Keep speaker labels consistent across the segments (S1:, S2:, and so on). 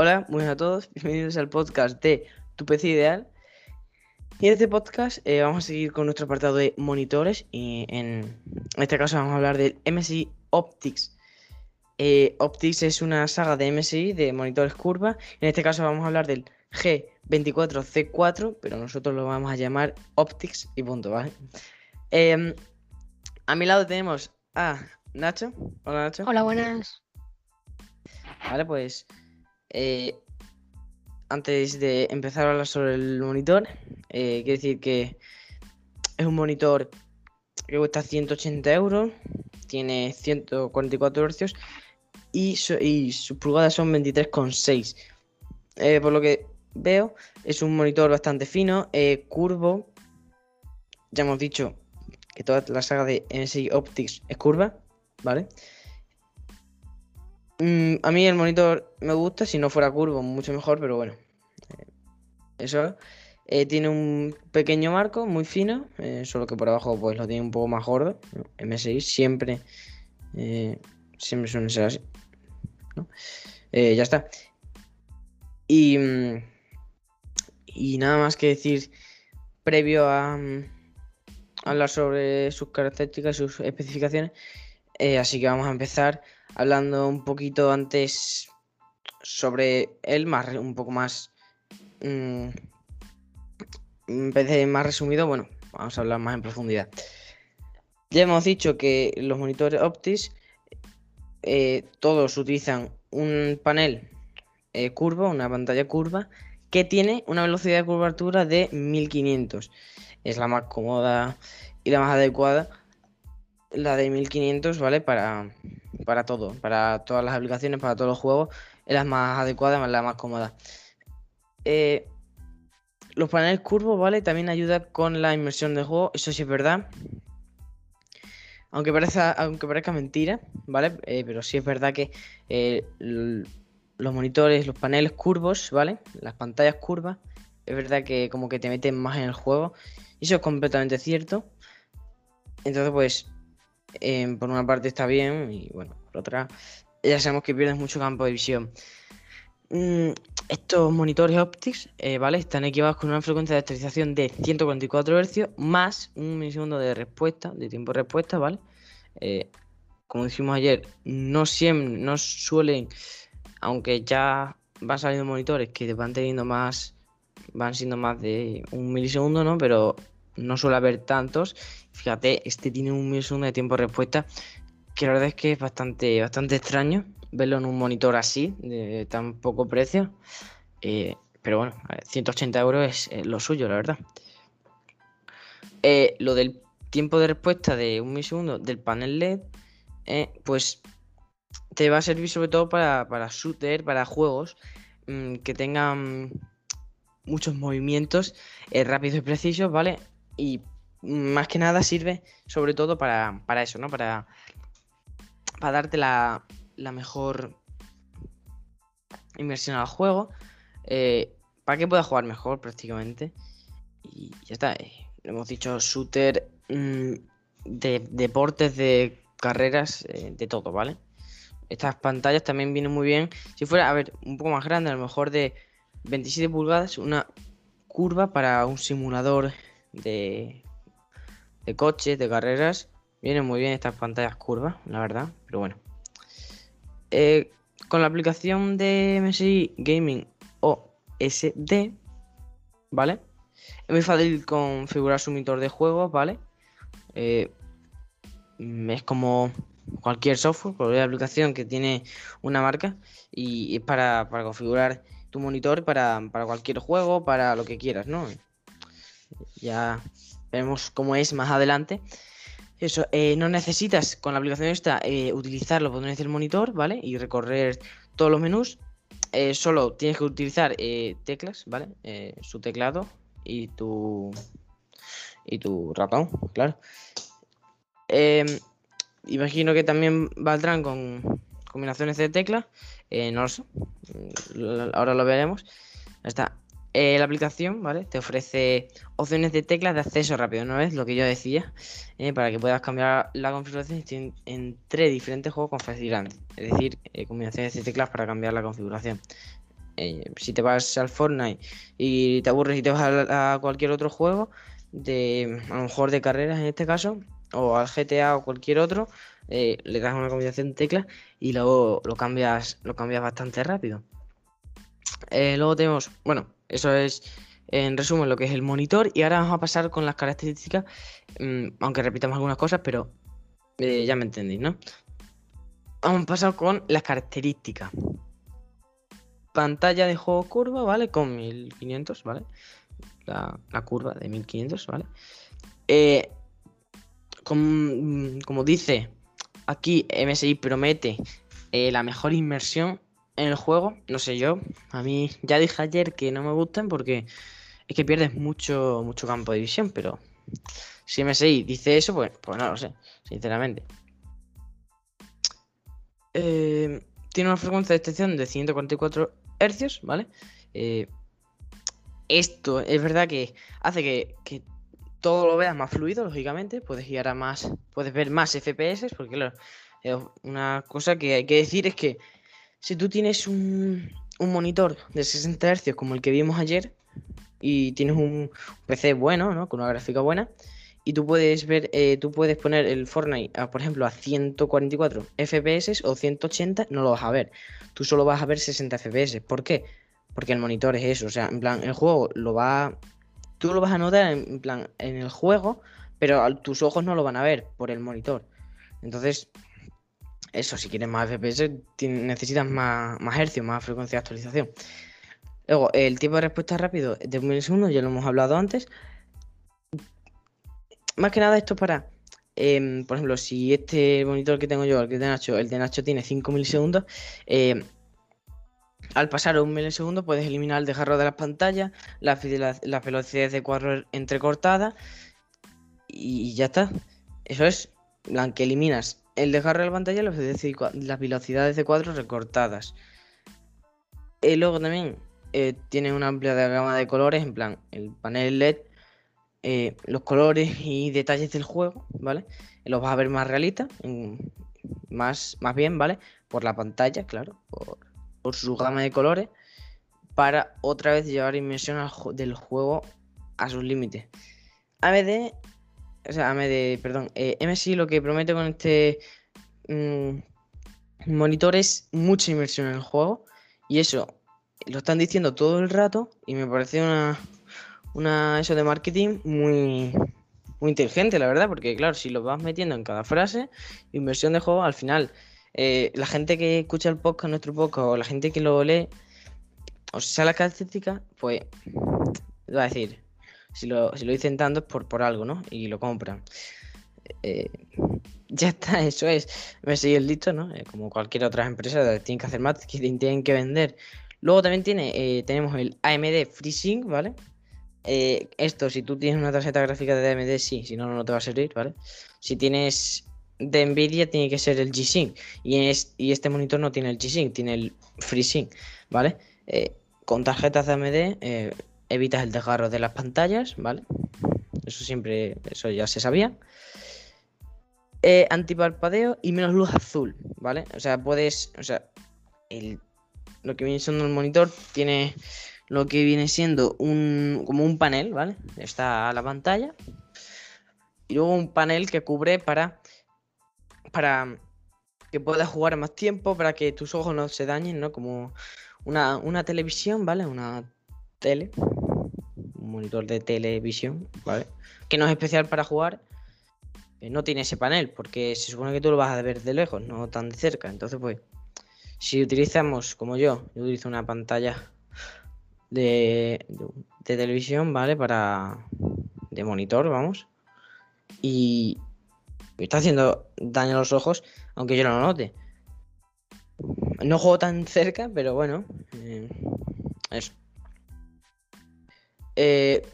S1: Hola, buenas a todos, bienvenidos al podcast de Tu PC Ideal. Y en este podcast eh, vamos a seguir con nuestro apartado de monitores y en este caso vamos a hablar del MSI Optics. Eh, Optics es una saga de MSI de monitores curva. En este caso vamos a hablar del G24C4, pero nosotros lo vamos a llamar Optics y punto, ¿vale? Em, a mi lado tenemos a Nacho. Hola Nacho.
S2: Hola, buenas.
S1: Vale, pues eh, antes de empezar a hablar sobre el monitor, eh, quiero decir que es un monitor que cuesta 180 euros, tiene 144 Hz y, y sus pulgadas son 23,6. Eh, por lo que veo, es un monitor bastante fino, curvo. Ya hemos dicho que toda la saga de MSI Optics es curva, ¿vale? Mm, a mí el monitor me gusta, si no fuera curvo, mucho mejor, pero bueno. Eh, eso eh, tiene un pequeño marco muy fino, eh, solo que por abajo pues lo tiene un poco más gordo. M6 siempre, siempre suele ser así. ya está. Y, mm, y nada más que decir previo a, mm, hablar sobre sus características, sus especificaciones. así que vamos a empezar hablando un poquito antes sobre él, más, un poco más. Mmm, en vez de más resumido, bueno, vamos a hablar más en profundidad. Ya hemos dicho que los monitores Optis eh, todos utilizan un panel eh, curvo, una pantalla curva, que tiene una velocidad de curvatura de 1500. Es la más cómoda y la más adecuada. La de 1500, ¿vale? Para, para todo, para todas las aplicaciones, para todos los juegos, es la más adecuada, la más cómoda. Eh, los paneles curvos, ¿vale? También ayuda con la inmersión del juego, eso sí es verdad. Aunque parezca, aunque parezca mentira, ¿vale? Eh, pero sí es verdad que eh, los monitores, los paneles curvos, ¿vale? Las pantallas curvas, es verdad que como que te meten más en el juego. Y eso es completamente cierto. Entonces, pues, por una parte está bien y bueno, por otra ya sabemos que pierdes mucho campo de visión. Mm, estos monitores Optics, eh, ¿vale? Están equipados con una frecuencia de actualización de 144 Hz más un milisegundo de respuesta, de tiempo de respuesta, ¿vale? Eh, como dijimos ayer, no siempre, no suelen, aunque ya van saliendo monitores que van teniendo más, van siendo más de un milisegundo, ¿no? Pero no suele haber tantos. Fíjate, este tiene un milisegundo de tiempo de respuesta, que la verdad es que es bastante, bastante extraño verlo en un monitor así, de tan poco precio. Eh, pero bueno, 180 euros es lo suyo, la verdad. Eh, lo del tiempo de respuesta de un milisegundo del panel LED, eh, pues te va a servir sobre todo para, para shooter, para juegos mm, que tengan muchos movimientos rápidos y precisos, ¿vale? y más que nada sirve sobre todo para, eso, ¿no? Para, para darte la, mejor inversión al juego. Eh, para que puedas jugar mejor prácticamente. Y ya está. Eh, hemos dicho shooter mm, de deportes, de carreras, eh, de todo, ¿vale? Estas pantallas también vienen muy bien. Si fuera, a ver, un poco más grande, a lo mejor de 27 pulgadas, una curva para un simulador de, de coches, de carreras. Vienen muy bien estas pantallas curvas, la verdad, pero bueno. Eh, con la aplicación de MSI Gaming OSD, ¿vale? Es muy fácil configurar su monitor de juegos, ¿vale? Eh, es como cualquier software, cualquier aplicación que tiene una marca y es para, configurar tu monitor para, para, cualquier juego, para lo que quieras, ¿no? Ya veremos cómo es más adelante. Eso, eh, no necesitas con la aplicación esta eh, utilizar los botones del monitor, ¿vale? Y recorrer todos los menús. Eh, solo tienes que utilizar teclas, ¿vale? su teclado y tu y tu ratón, claro. Em, imagino que también valdrán con combinaciones de teclas. no lo sé. Ahora lo veremos. Ya está. Eh, la aplicación, ¿vale? Te ofrece opciones de teclas de acceso rápido, ¿no es? Lo que yo decía, eh, para que puedas cambiar la configuración entre diferentes juegos con facilidad. Es decir, eh, combinaciones de teclas para cambiar la configuración. si te vas al Fortnite y te aburres y te vas a, cualquier otro juego, de, a lo mejor de carreras en este caso, o al GTA o cualquier otro, le das una combinación de teclas y luego lo cambias, lo cambias bastante rápido. Luego tenemos, bueno, eso es en resumen lo que es el monitor y ahora vamos a pasar con las características, mm, aunque repitamos algunas cosas, pero ya me entendéis, ¿no? Vamos a pasar con las características pantalla de juego curva, ¿vale? Con 1500, ¿vale? La, curva de 1500, ¿vale? Eh, como, dice aquí, MSI promete eh, la mejor inmersión en el juego. No sé yo, a mí ya dije ayer que no me gustan porque es que pierdes mucho, mucho campo de visión, pero si MSI dice eso, pues, pues no lo sé, sinceramente. Eh, tiene una frecuencia de extensión de 144 hercios, ¿vale? Eh, esto es verdad que hace que, todo lo veas más fluido, lógicamente. Puedes guiar a más, puedes ver más FPS, porque claro, una cosa que hay que decir es que si tú tienes un, monitor de 60 hercios como el que vimos ayer y tienes un PC bueno, ¿no? Con una gráfica buena, y tú puedes ver, eh, tú puedes poner el Fortnite, por ejemplo, a 144 FPS o 180, no lo vas a ver. Tú solo vas a ver 60 FPS. ¿Por qué? Porque el monitor es eso. O sea, en plan, el juego lo va. Tú lo vas a notar en plan en el juego, pero tus ojos no lo van a ver por el monitor. Entonces, eso, si quieres más FPS, necesitas más, más hercios, más frecuencia de actualización. Luego, el tiempo de respuesta rápido de un milisegundo, ya lo hemos hablado antes más que nada esto para, em, por ejemplo, si este monitor que tengo yo, el de Nacho, el de Nacho tiene 5 milisegundos, em, al pasar un milisegundo puedes eliminar el desgarro de las pantallas, las la velocidades de cuadro entrecortadas y ya está. Eso es, que eliminas el desgarro de la pantalla y las velocidades de cuadro recortadas. Y luego también eh, tiene una amplia gama de colores, en plan, el panel LED eh, los colores y detalles del juego, ¿vale? Los vas a ver más realistas, más, más bien, ¿vale? Por la pantalla, claro, por, su gama de colores, para otra vez llevar inmersión del juego a sus límites. AMD, o sea, AMD, perdón, eh, MSI lo que promete con este mm, monitor es mucha inmersión en el juego, y eso lo están diciendo todo el rato, y me parece una una eso de marketing muy, muy inteligente, la verdad, porque claro, si lo vas metiendo en cada frase, inversión de juego, al final, eh, la gente que escucha el podcast, nuestro podcast, o la gente que lo lee, o sea la característica, pues va a decir, si lo, si lo dicen tanto es por, por algo, ¿no? Y lo compran. Eh, ya está, eso es. Me sigue el listo, ¿no? Eh, como cualquier otra empresa, tienen que hacer más, tienen que vender. Luego también tiene, tenemos el AMD FreeSync, ¿vale? Eh, esto, si tú tienes una tarjeta gráfica de AMD, sí, si no, no te va a servir, ¿vale? Si tienes de Nvidia, tiene que ser el G-Sync. Y, y este monitor no tiene el G-Sync, tiene el FreeSync, ¿vale? Eh, con tarjetas de AMD eh, evitas el desgarro de las pantallas, ¿vale? Eso siempre, eso ya se sabía. antiparpadeo y menos luz azul, ¿vale? O sea, puedes, o sea, el, lo que viene siendo el monitor tiene lo que viene siendo un, como un panel, ¿vale? Está la pantalla. Y luego un panel que cubre para, para que puedas jugar más tiempo, para que tus ojos no se dañen, ¿no? Como una, televisión, ¿vale? Una tele, monitor de televisión, ¿vale? Que no es especial para jugar. no tiene ese panel, porque se supone que tú lo vas a ver de lejos, no tan de cerca. Entonces, pues, si utilizamos, como yo, yo utilizo una pantalla de, televisión, ¿vale? Para. de monitor, vamos. Y. Me está haciendo daño a los ojos, aunque yo no lo note. No juego tan cerca, pero bueno. Eh, eso. Eh,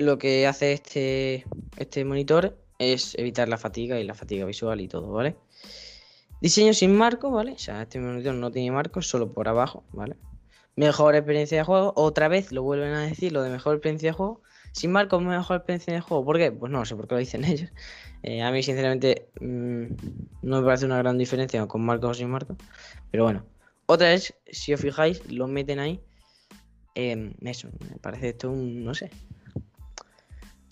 S1: lo que hace este, este monitor es evitar la fatiga y la fatiga visual y todo, ¿vale? Diseño sin marco, ¿vale? O sea, este monitor no tiene marco, solo por abajo, ¿vale? mejor experiencia de juego. Otra vez lo vuelven a decir, lo de mejor experiencia de juego. Sin marcos, mejor experiencia de juego. ¿Por qué? Pues no sé por qué lo dicen ellos. Eh, a mí, sinceramente, mm, no me parece una gran diferencia con marcos o sin marcos. Pero bueno. Otra vez, si os fijáis, lo meten ahí Em, eso, me parece esto un, no sé.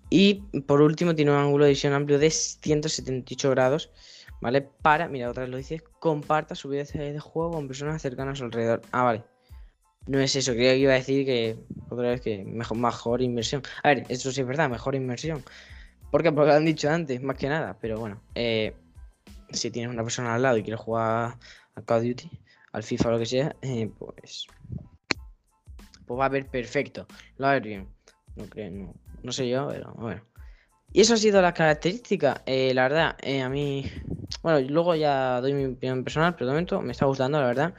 S1: Y por último tiene un ángulo de visión amplio de 178 grados, ¿vale? Para, mira, otra vez lo dice, comparta su vida de juego con personas cercanas a su alrededor. Ah, vale. No es eso, creía que iba a decir que otra vez que mejor, mejor inversión. A ver, eso sí es verdad, mejor inversión. ¿Por qué? Porque lo han dicho antes, más que nada. Pero bueno, eh, si tienes una persona al lado y quieres jugar a Call of Duty, al FIFA o lo que sea, eh, pues, pues va a ver perfecto. Lo va a ver bien. No creo, no, sé yo, pero bueno. Y eso ha sido las características. Eh, la verdad, a mí. Bueno, luego ya doy mi opinión personal, pero de momento me está gustando, la verdad.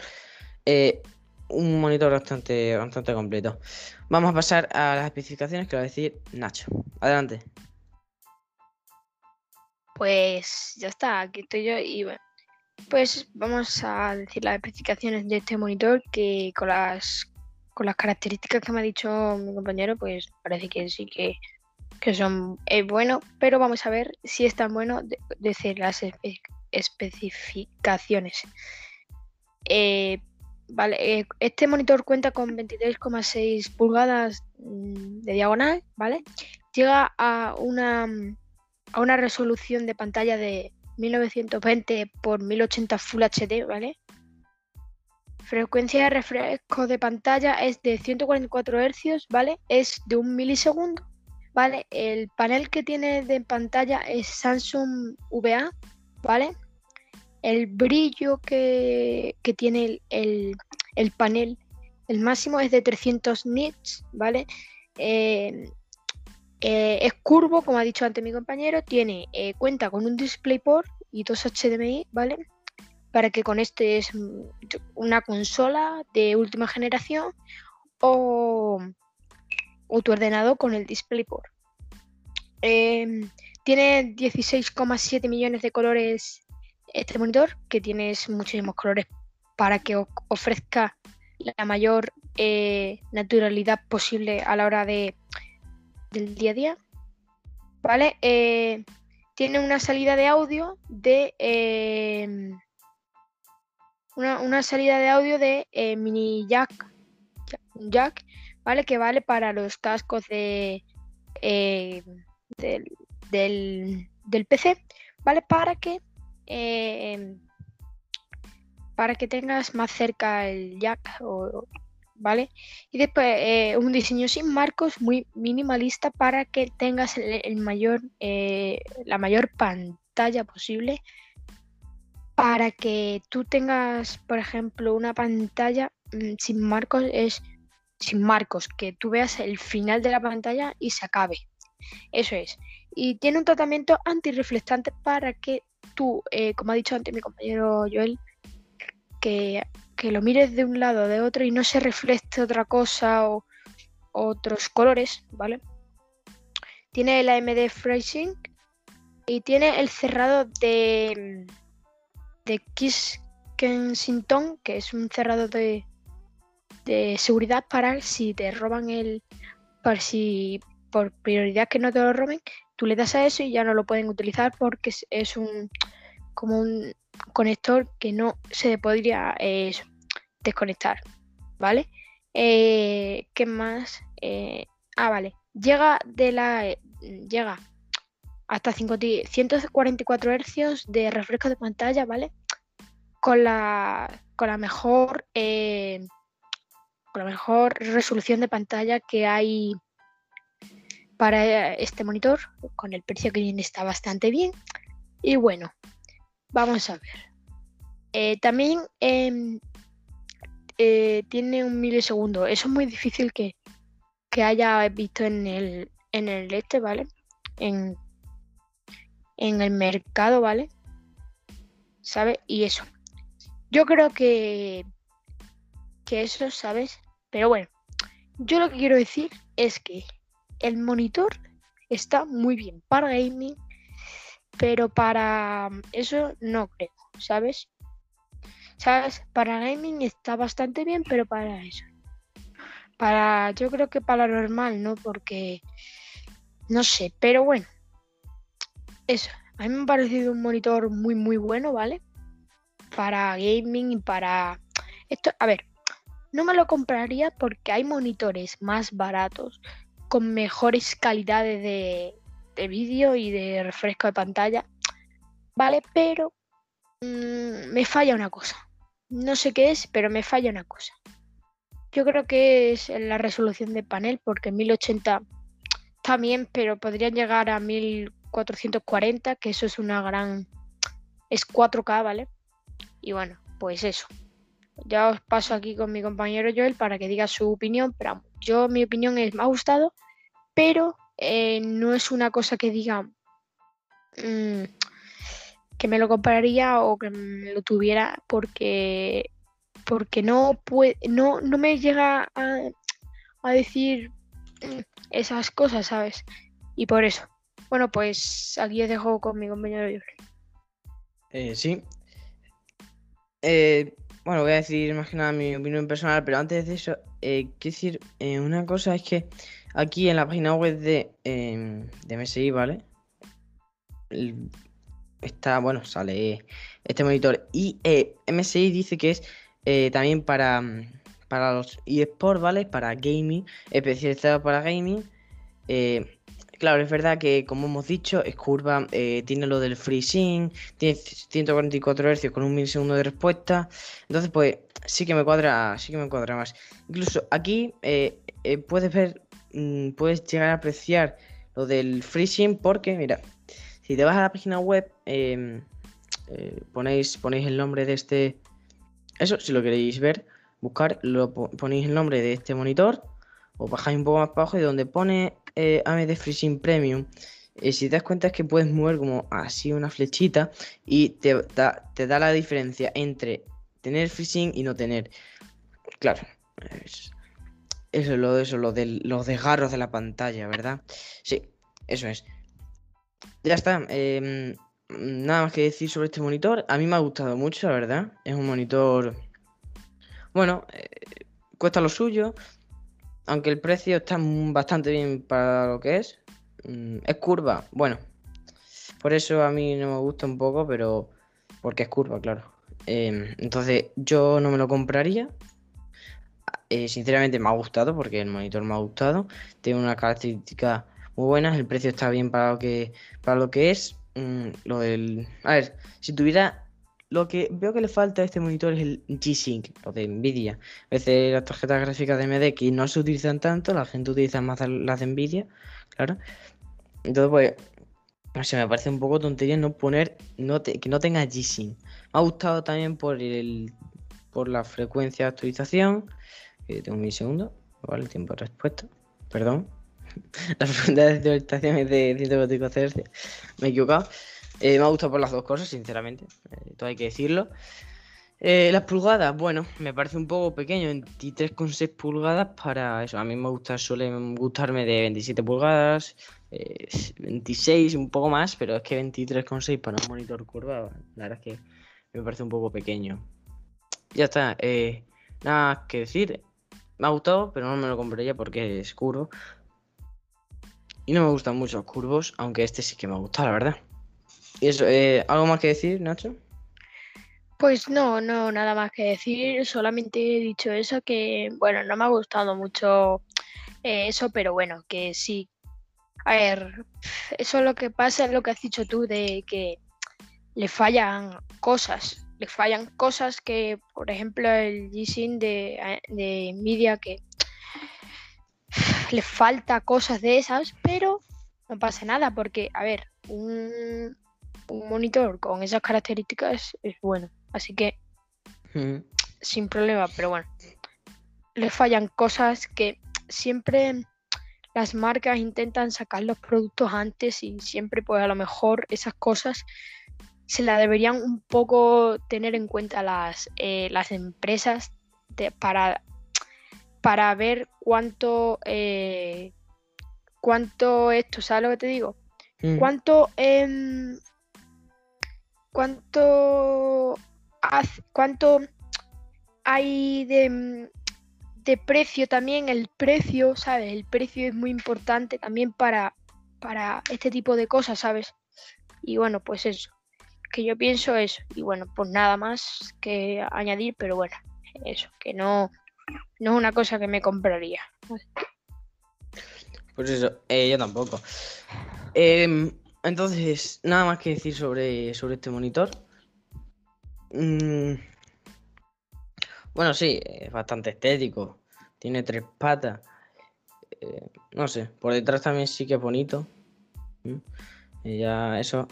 S1: un monitor bastante, bastante completo. Vamos a pasar a las especificaciones que va a decir Nacho. Adelante.
S2: Pues ya está, aquí estoy yo y bueno, pues vamos a decir las especificaciones de este monitor que con las con las características que me ha dicho mi compañero, pues parece que sí que, son buenos, pero vamos a ver si es tan bueno decir las especificaciones. Eh, vale, eh, este monitor cuenta con 23,6 pulgadas mm, de diagonal, ¿vale? Llega a una a una resolución de pantalla de 1920 x 1080 Full HD, ¿vale? Frecuencia de refresco de pantalla es de 144 Hz, ¿vale? Es de un milisegundo, ¿vale? El panel que tiene de pantalla es Samsung VA, ¿vale? El brillo que, tiene el, panel, el máximo es de 300 nits, ¿vale? Eh, eh, es curvo, como ha dicho antes mi compañero, tiene, eh, cuenta con un DisplayPort y dos HDMI, ¿vale? Para que con este es una consola de última generación o, tu ordenador con el DisplayPort. Em, tiene 16,7 millones de colores este monitor, que tienes muchísimos colores para que ofrezca la mayor eh, naturalidad posible a la hora de del día a día. ¿Vale? Eh, tiene una salida de audio de. Em, una, salida de audio de eh, mini jack, jack, ¿vale? Que vale para los cascos de, eh, del, del, PC, ¿vale? Para que em, para que tengas más cerca el jack o, ¿vale? Y después eh, un diseño sin marcos muy minimalista para que tengas el, mayor, eh, la mayor pantalla posible. Para que tú tengas, por ejemplo, una pantalla mm, sin marcos, es sin marcos, que tú veas el final de la pantalla y se acabe. Eso es. Y tiene un tratamiento antirreflectante para que tú, eh, como ha dicho antes mi compañero Joel, que que lo mires de un lado o de otro y no se refleje otra cosa o otros colores, ¿vale? Tiene el AMD FreeSync y tiene el cerrado de, de Kensington, que es un cerrado de, de seguridad para si te roban el. para si por prioridad que no te lo roben, tú le das a eso y ya no lo pueden utilizar porque es un como un conector que no se podría eh, desconectar, ¿vale? Eh, ¿Qué más? Eh, ah, vale. Llega de la. llega hasta 144 Hz de refresco de pantalla, ¿vale? Con la, con la mejor. con la mejor resolución de pantalla que hay para este monitor. Con el precio que viene está bastante bien. Y bueno, Vamos a ver. Eh, también em, eh, tiene un milisegundo. Eso es muy difícil que, haya visto en el, en el este, ¿vale? En, en el mercado, ¿vale? ¿Sabes? Y eso. Yo creo que, que eso, ¿sabes? Pero bueno, yo lo que quiero decir es que el monitor está muy bien para gaming pero para eso no creo, ¿sabes? ¿Sabes? Para gaming está bastante bien, pero para eso. Para, yo creo que para normal, ¿no? Porque, no sé, pero bueno. Eso, a mí me ha parecido un monitor muy, muy bueno, ¿vale? Para gaming y para... Esto, a ver, no me lo compraría porque hay monitores más baratos, con mejores calidades de, de vídeo y de refresco de pantalla. Vale, pero mm, me falla una cosa. No sé qué es, pero me falla una cosa. Yo creo que es la resolución de panel, porque 1080 está bien, pero podrían llegar a 1440, que eso es una gran... es 4K, ¿vale? Y bueno, pues eso. Ya os paso aquí con mi compañero Joel para que diga su opinión, pero yo mi opinión es, me ha gustado, pero eh, no es una cosa que diga mm, que me lo compraría o que me lo tuviera porque porque no puede, no, no me llega a, decir mm, esas cosas, ¿sabes? Y por eso. Bueno, pues aquí os dejo con mi compañero Joel.
S1: Eh, sí, eh, bueno, voy a decir más que nada mi opinión personal, pero antes de eso, eh, quiero decir, eh, una cosa es que aquí en la página web de, em, de MSI, ¿vale? está, bueno, sale este monitor. Y MSI dice que es también para, para los eSports, ¿vale? Para gaming, especializado para gaming. Claro, es verdad que como hemos dicho, es curva, eh, tiene lo del freezing, tiene 144 Hz con un milisegundo de respuesta. Entonces, pues sí que me cuadra, sí que me cuadra más. Incluso aquí eh, eh, puedes ver, mm, puedes llegar a apreciar lo del freezing porque, mira, si te vas a la página web, em, ponéis, ponéis el nombre de este. Eso, si lo queréis ver, buscar, lo ponéis el nombre de este monitor, o bajáis un poco más para abajo y donde pone eh, AMD FreeSync Premium, eh, si te das cuenta es que puedes mover como así una flechita y te da, te da la diferencia entre tener FreeSync y no tener. Claro, eso es lo, eso, lo de los desgarros de la pantalla, ¿verdad? Sí, eso es. Ya está. Em, nada más que decir sobre este monitor. A mí me ha gustado mucho, la verdad. Es un monitor. Bueno, eh, cuesta lo suyo aunque el precio está bastante bien para lo que es, mm, es curva. Bueno, por eso a mí no me gusta un poco, pero porque es curva, claro. Em, entonces yo no me lo compraría. Eh, sinceramente me ha gustado porque el monitor me ha gustado. Tiene unas características muy buenas. El precio está bien para lo que, para lo que es. Mm, lo del. A ver, si tuviera lo que veo que le falta a este monitor es el G-Sync, lo de Nvidia. A veces las tarjetas gráficas de que no se utilizan tanto, la gente utiliza más las de Nvidia, claro. Entonces, pues, no sé, me parece un poco tontería no poner que no tenga G-Sync. Me ha gustado también por el por la frecuencia de actualización, que tengo un milisegundo, ¿vale? El tiempo de respuesta, perdón. la frecuencia de actualización es de 124 Hz, me he equivocado. Eh, me ha gustado por las dos cosas, sinceramente. Eh, todo hay que decirlo. Eh, las pulgadas, bueno, me parece un poco pequeño, 23,6 pulgadas para eso. A mí me gusta, suele gustarme de 27 pulgadas, 26, un poco más, pero es que 23,6 para un monitor curvado, la verdad es que me parece un poco pequeño. Ya está, nada que decir. Me ha gustado, pero no me lo compraría porque es curvo. Y no me gustan mucho los curvos, aunque este sí que me ha gustado, la verdad. ¿Y eso, eh, ¿Algo más que decir, Nacho?
S2: Pues no, no, nada más que decir. Solamente he dicho eso, que bueno, no me ha gustado mucho eh, eso, pero bueno, que sí. A ver, eso es lo que pasa, es lo que has dicho tú, de que le fallan cosas. Le fallan cosas que, por ejemplo, el G-Sync de, de Nvidia, que le falta cosas de esas, pero no pasa nada, porque, a ver, un, un monitor con esas características es bueno. Así que sin problema, pero bueno. Le fallan cosas que siempre las marcas intentan sacar los productos antes y siempre pues a lo mejor esas cosas se la deberían un poco tener en cuenta las, eh, las empresas para, para ver cuánto eh, cuánto esto, ¿sabes lo que te digo? Mm. ¿Cuánto em, cuánto, cuánto hay de, de, precio también, el precio, ¿sabes? El precio es muy importante también para, para este tipo de cosas, ¿sabes? Y bueno, pues eso, que yo pienso eso. Y bueno, pues nada más que añadir, pero bueno, eso, que no, no es una cosa que me compraría.
S1: Pues eso, eh, yo tampoco. Em, entonces, nada más que decir sobre, sobre este monitor. Mm, bueno, sí, es bastante estético. Tiene tres patas. Eh, no sé, por detrás también sí que es bonito. Mm, y ya eso.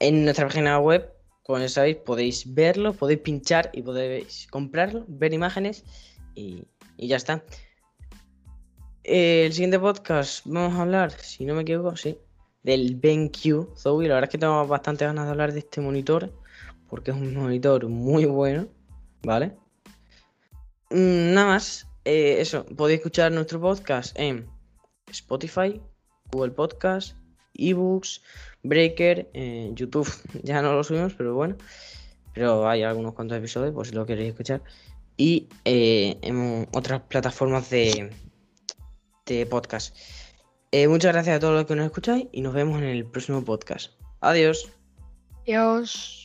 S1: En nuestra página web, como ya sabéis, podéis verlo, podéis pinchar y podéis comprarlo, ver imágenes y, y ya está. Eh, el siguiente podcast vamos a hablar, si no me equivoco, sí, del BenQ Zoe. La verdad es que tengo bastante ganas de hablar de este monitor porque es un monitor muy bueno, ¿vale? Mm, nada más, eh, eso, podéis escuchar nuestro podcast en Spotify, Google Podcast, eBooks, Breaker, en YouTube. Ya no lo subimos, pero bueno. Pero hay algunos cuantos episodios, por si lo queréis escuchar. Y eh, en otras plataformas de, de podcast. Eh, muchas gracias a todos los que nos escucháis y nos vemos en el próximo podcast. Adiós.
S2: Adiós.